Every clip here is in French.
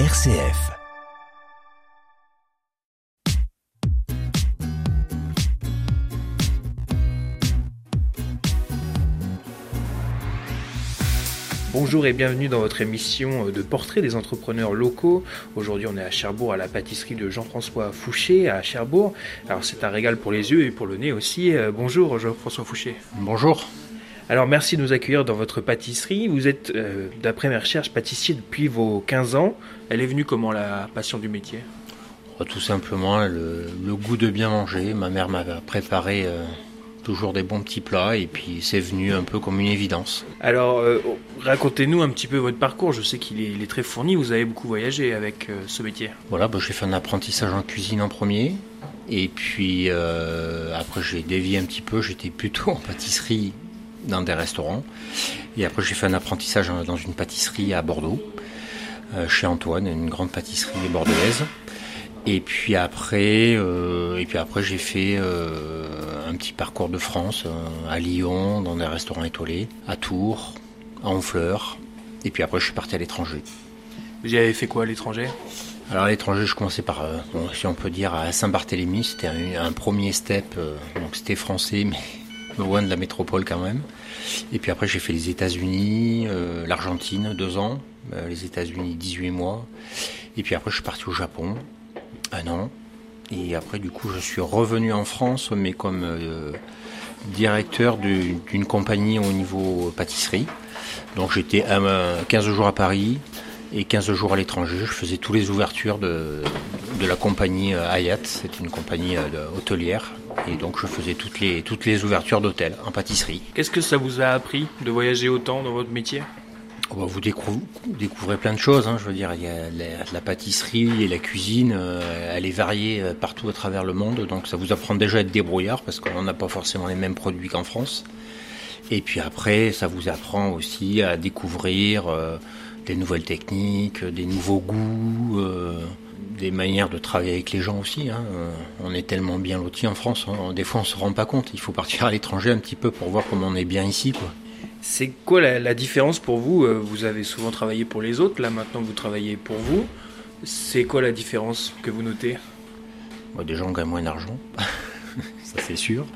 RCF. Bonjour et bienvenue dans votre émission de portrait des entrepreneurs locaux. Aujourd'hui, on est à Cherbourg à la pâtisserie de Jean-François Fouché à Cherbourg. Alors, c'est un régal pour les yeux et pour le nez aussi. Euh, bonjour Jean-François Fouché. Bonjour. Alors, merci de nous accueillir dans votre pâtisserie. Vous êtes, euh, d'après mes recherches, pâtissier depuis vos 15 ans. Elle est venue comment la passion du métier? Tout simplement le, le, goût de bien manger. Ma mère m'a préparé euh, toujours des bons petits plats et puis c'est venu un peu comme une évidence. Alors euh, racontez-nous un petit peu votre parcours, je sais qu'il est, très fourni, vous avez beaucoup voyagé avec ce métier. Voilà, bah, j'ai fait un apprentissage en cuisine en premier et puis après j'ai dévié un petit peu, j'étais plutôt en pâtisserie dans des restaurants et après j'ai fait un apprentissage dans une pâtisserie à Bordeaux chez Antoine, une grande pâtisserie bordelaise. Et puis après, euh, et puis après j'ai fait euh, un petit parcours de France euh, à Lyon, dans des restaurants étoilés, à Tours, à Honfleur. Et puis après je suis parti à l'étranger. Vous avez fait quoi à l'étranger? Alors à l'étranger je commençais par, bon, si on peut dire, à Saint-Barthélemy. C'était un, un, premier step, donc c'était français, mais loin de la métropole quand même. Et puis après j'ai fait les États-Unis, l'Argentine, deux ans, les États-Unis 18 mois. Et puis après je suis parti au Japon un an. Et après, du coup, je suis revenu en France, mais comme euh, directeur d'une compagnie au niveau pâtisserie. Donc j'étais 15 jours à Paris et 15 jours à l'étranger. Je faisais toutes les ouvertures de, de la compagnie euh, Hayat, c'est une compagnie euh, hôtelière. Et donc je faisais toutes les, toutes les ouvertures d'hôtels en pâtisserie. Qu'est-ce que ça vous a appris de voyager autant dans votre métier? Vous découvrez, plein de choses. Hein, je veux dire, il y a la, pâtisserie et la cuisine, euh, elle est variée euh, partout à travers le monde. Donc ça vous apprend déjà à être débrouillard parce qu'on n'a pas forcément les mêmes produits qu'en France. Et puis après, ça vous apprend aussi à découvrir euh, des nouvelles techniques, des nouveaux goûts, des manières de travailler avec les gens aussi. Hein. On est tellement bien lotis en France, hein. des fois on se rend pas compte. Il faut partir à l'étranger un petit peu pour voir comment on est bien ici, quoi. C'est quoi la, différence pour vous euh, Vous avez souvent travaillé pour les autres, là maintenant vous travaillez pour vous. C'est quoi la différence que vous notez? Moi, Des gens gagnent moins d'argent, ça c'est sûr.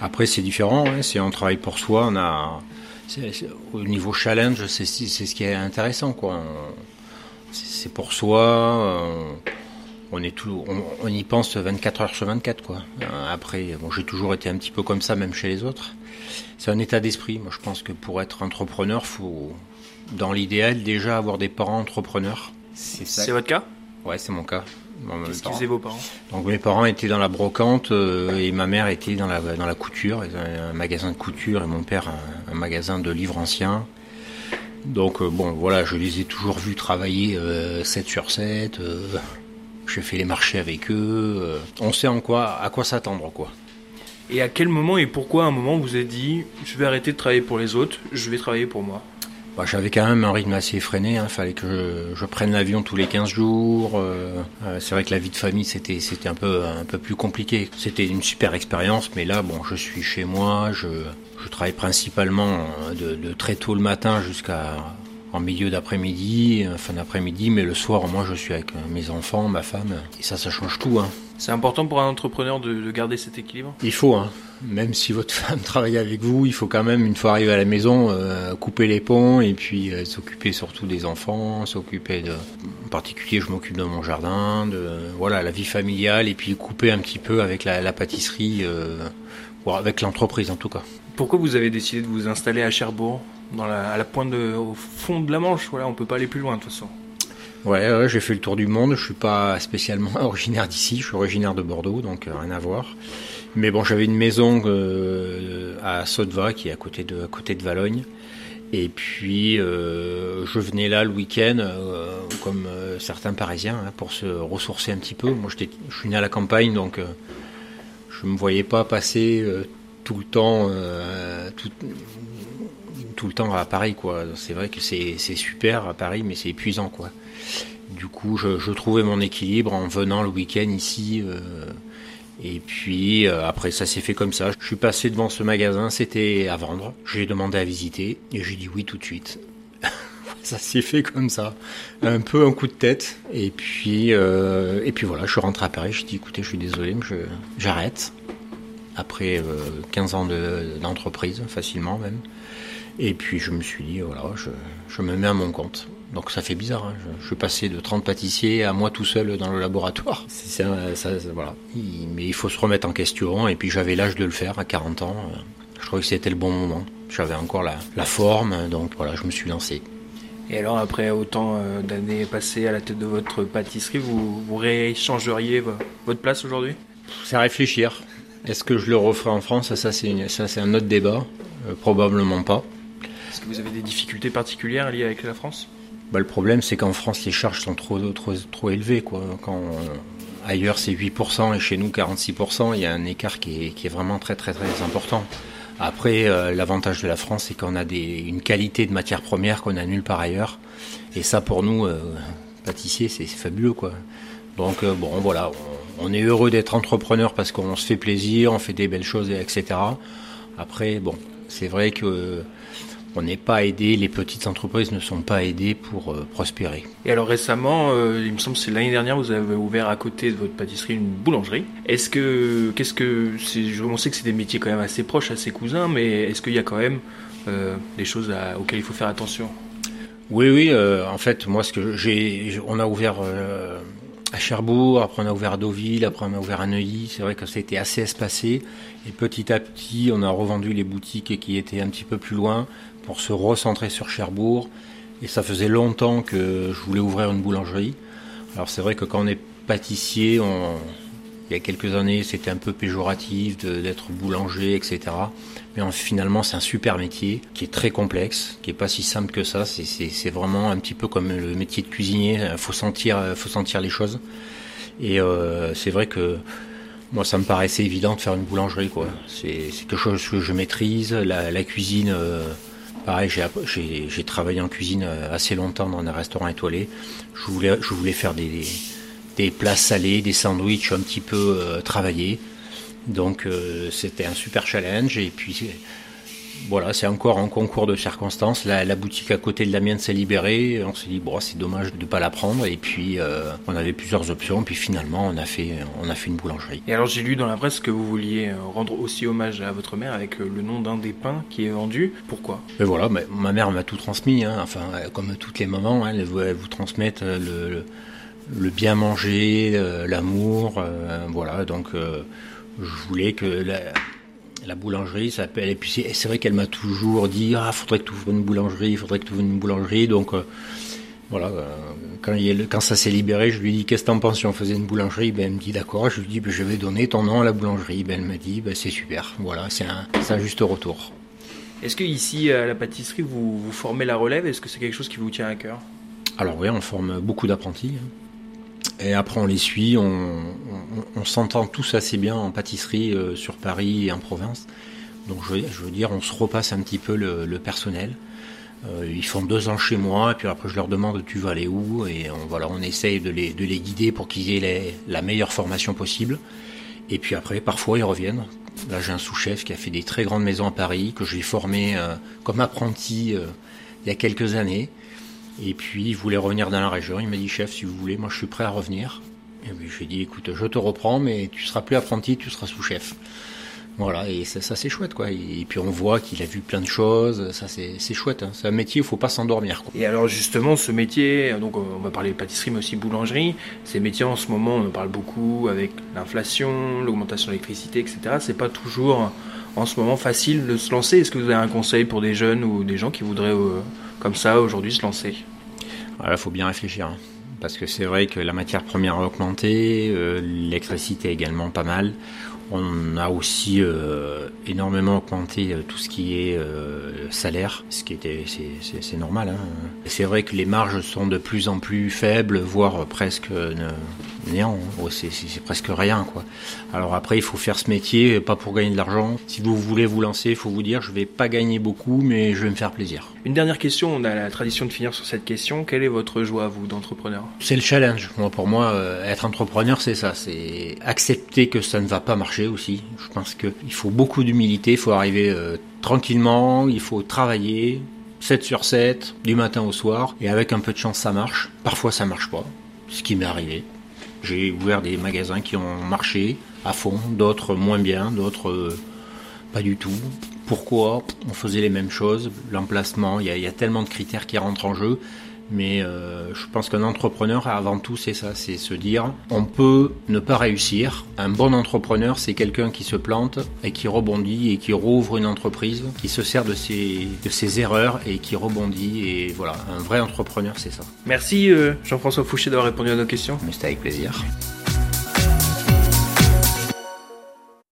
Après c'est différent, hein. si on travaille pour soi, on a... au niveau challenge, c'est ce qui est intéressant. quoi. C'est pour soi, on, est tout, on, y pense 24 heures sur 24. Quoi. Après, bon, j'ai toujours été un petit peu comme ça, même chez les autres c'est un état d'esprit. Moi, je pense que pour être entrepreneur, faut, dans l'idéal, déjà avoir des parents entrepreneurs. C'est votre cas? Ouais, c'est mon cas. Qu'est-ce qu'ils faisaient vos parents? Donc mes parents étaient dans la brocante euh, et ma mère était dans la, dans la couture, un magasin de couture et mon père un, magasin de livres anciens. Donc euh, bon voilà, je les ai toujours vus travailler 7 euh, sur 7. J'ai fait les marchés avec eux. on sait en quoi, à quoi s'attendre quoi. Et à quel moment et pourquoi un moment vous avez dit je vais arrêter de travailler pour les autres, je vais travailler pour moi? Bah, J'avais quand même un rythme assez effréné, il hein. fallait que je, prenne l'avion tous les 15 jours. Euh, euh, c'est vrai que la vie de famille c'était un peu un peu plus compliqué. C'était une super expérience, mais là bon je suis chez moi, je, travaille principalement euh, de très tôt le matin jusqu'à en milieu d'après-midi, fin d'après-midi, mais le soir, moi, je suis avec mes enfants, ma femme, et ça, ça change tout. Hein. C'est important pour un entrepreneur de, garder cet équilibre? Il faut, hein. même si votre femme travaille avec vous, il faut quand même, une fois arrivé à la maison, euh, couper les ponts et puis euh, s'occuper surtout des enfants, s'occuper de... En particulier, je m'occupe de mon jardin, de voilà, la vie familiale, et puis couper un petit peu avec la, pâtisserie, euh, ou avec l'entreprise en tout cas. Pourquoi vous avez décidé de vous installer à Cherbourg? À la pointe au fond de la Manche. Voilà, on peut pas aller plus loin de toute façon. Ouais, j'ai fait le tour du monde. Je suis pas spécialement originaire d'ici. Je suis originaire de Bordeaux, donc euh, rien à voir. Mais bon, j'avais une maison euh, à Sotva, qui est à côté de, à côté de Valogne. Et puis, euh, je venais là le week-end, comme certains Parisiens, hein, pour se ressourcer un petit peu. Moi, je suis né à la campagne, donc je me voyais pas passer tout le temps, tout, tout le temps à Paris, quoi. C'est vrai que c'est super à Paris, mais c'est épuisant, quoi. Du coup, je, trouvais mon équilibre en venant le week-end ici. Euh, et puis euh, après, ça s'est fait comme ça. Je suis passé devant ce magasin, c'était à vendre. J'ai demandé à visiter et j'ai dit oui tout de suite. ça s'est fait comme ça, un peu un coup de tête. Et puis, euh, et puis voilà, je suis rentré à Paris. Je dis écoutez, je suis désolé, mais j'arrête. Après 15 ans d'entreprise, facilement même. Et puis je me suis dit voilà, je, je me mets à mon compte. Donc ça fait bizarre. Hein. Je, suis passé de 30 pâtissiers à moi tout seul dans le laboratoire. Ça, voilà. mais il faut se remettre en question. Et puis j'avais l'âge de le faire à 40 ans. Je trouvais que c'était le bon moment. J'avais encore la, forme. Donc voilà, je me suis lancé. Et alors après autant euh, d'années passées à la tête de votre pâtisserie, vous, vous rééchangeriez votre place aujourd'hui? C'est à réfléchir. Est-ce que je le referai en France? Ça, c'est un autre débat. Euh, probablement pas. Est-ce que vous avez des difficultés particulières liées avec la France? Bah, le problème, c'est qu'en France, les charges sont trop, trop, trop élevées. Quoi. Quand euh, ailleurs, c'est 8% et chez nous, 46%, il y a un écart qui est, qui est vraiment très, très, très important. Après, euh, l'avantage de la France, c'est qu'on a des, une qualité de matière première qu'on a nulle part ailleurs. Et ça, pour nous, pâtissiers, c'est fabuleux. Quoi. Donc, bon, voilà, on, on est heureux d'être entrepreneur parce qu'on se fait plaisir, on fait des belles choses, etc. Après, bon, c'est vrai que on n'est pas aidé, les petites entreprises ne sont pas aidées pour euh, prospérer. Et alors récemment, euh, il me semble que c'est l'année dernière, vous avez ouvert à côté de votre pâtisserie une boulangerie. Est-ce que, qu'est-ce que, c'est, on sait que c'est des métiers quand même assez proches, assez cousins, mais est-ce qu'il y a quand même euh, des choses auxquelles il faut faire attention? Oui, oui. en fait, moi, ce que j'ai, on a ouvert à Cherbourg, après on a ouvert à Deauville, après on a ouvert à Neuilly. C'est vrai que ça a été assez espacé. Et petit à petit, on a revendu les boutiques qui étaient un petit peu plus loin pour se recentrer sur Cherbourg. Et ça faisait longtemps que je voulais ouvrir une boulangerie. Alors c'est vrai que quand on est pâtissier, on, il y a quelques années, c'était un peu péjoratif d'être boulanger, etc. Mais finalement, c'est un super métier qui est très complexe, qui est pas si simple que ça. C'est vraiment un petit peu comme le métier de cuisinier. Il faut sentir, faut sentir les choses. Et euh, c'est vrai que moi, ça me paraissait évident de faire une boulangerie. C'est quelque chose que je maîtrise. La, cuisine. Euh, Pareil, j'ai travaillé en cuisine euh, assez longtemps dans un restaurant étoilé. Je voulais, faire des plats salés, des sandwichs un petit peu euh, travaillés. Donc euh, c'était un super challenge. Et puis voilà, c'est encore un concours de circonstances. La, boutique à côté de la mienne s'est libérée. On s'est dit, bon, c'est dommage de ne pas la prendre. Et puis, euh, on avait plusieurs options. Puis finalement, on a fait, on a fait une boulangerie. Et alors, j'ai lu dans la presse que vous vouliez rendre aussi hommage à votre mère avec le nom d'un des pains qui est vendu. Pourquoi? Mais voilà, ma mère m'a tout transmis. Hein. Enfin, comme toutes les mamans, hein, elles, vous transmettent le, le bien manger, l'amour. voilà, donc je voulais que la, la boulangerie s'appelle. Et puis c'est vrai qu'elle m'a toujours dit Ah, faudrait que tu ouvres une boulangerie, faudrait que tu ouvres une boulangerie. Donc euh, voilà, euh, quand, il, quand ça s'est libéré, je lui ai dit Qu'est-ce que t'en penses si on faisait une boulangerie? Ben, Elle me dit D'accord. Je lui ai dit ben, Je vais donner ton nom à la boulangerie. Ben, elle m'a dit ben, C'est super. Voilà, c'est un, un, juste retour. Est-ce que ici à la pâtisserie, vous, vous formez la relève? Est-ce que c'est quelque chose qui vous tient à cœur? Alors oui, on forme beaucoup d'apprentis. Et après, on les suit, on, s'entend tous assez bien en pâtisserie euh, sur Paris et en province. Donc, je, veux dire, on se repasse un petit peu le, personnel. Euh, ils font deux ans chez moi, et puis après, je leur demande tu vas aller où, et on, voilà, on essaye de les, de les guider pour qu'ils aient la meilleure formation possible. Et puis après, parfois, ils reviennent. Là, j'ai un sous-chef qui a fait des très grandes maisons à Paris, que j'ai formé euh, comme apprenti il y a quelques années. Et puis il voulait revenir dans la région. Il m'a dit chef, si vous voulez, moi je suis prêt à revenir. Et puis je lui ai dit écoute, je te reprends, mais tu seras plus apprenti, tu seras sous-chef. Voilà, et ça, c'est chouette, quoi. Et, puis on voit qu'il a vu plein de choses, ça c'est chouette. Hein. C'est un métier il faut pas s'endormir. Et alors justement, ce métier, donc on va parler pâtisserie, mais aussi boulangerie, ces métiers en ce moment, on en parle beaucoup avec l'inflation, l'augmentation de l'électricité, etc. C'est pas toujours en ce moment facile de se lancer. Est-ce que vous avez un conseil pour des jeunes ou des gens qui voudraient euh, comme ça aujourd'hui se lancer? Il faut bien réfléchir. Hein. Parce que c'est vrai que la matière première a augmenté, euh, l'électricité également pas mal. On a aussi euh, énormément augmenté euh, tout ce qui est euh, salaire, ce qui était c'est normal. Hein. C'est vrai que les marges sont de plus en plus faibles, voire presque néant. Hein. C'est presque rien quoi. Alors après, il faut faire ce métier pas pour gagner de l'argent. Si vous voulez vous lancer, il faut vous dire je vais pas gagner beaucoup, mais je vais me faire plaisir. Une dernière question. On a la tradition de finir sur cette question. Quelle est votre joie vous d'entrepreneur? C'est le challenge. Moi, pour moi, être entrepreneur, c'est ça. C'est accepter que ça ne va pas marcher aussi. Je pense qu'il faut beaucoup d'humilité, il faut arriver euh, tranquillement, il faut travailler, 7 sur 7, du matin au soir, et avec un peu de chance ça marche. Parfois ça marche pas, ce qui m'est arrivé. J'ai ouvert des magasins qui ont marché à fond, d'autres moins bien, d'autres euh, pas du tout. Pourquoi? On faisait les mêmes choses, l'emplacement, il y, a tellement de critères qui rentrent en jeu. Mais euh, je pense qu'un entrepreneur, avant tout, c'est ça, c'est se dire, on peut ne pas réussir. Un bon entrepreneur, c'est quelqu'un qui se plante et qui rebondit et qui rouvre une entreprise, qui se sert de ses, de ses erreurs et qui rebondit. Et voilà, un vrai entrepreneur, c'est ça. Merci euh, Jean-François Fouché d'avoir répondu à nos questions. Mais c'était avec plaisir.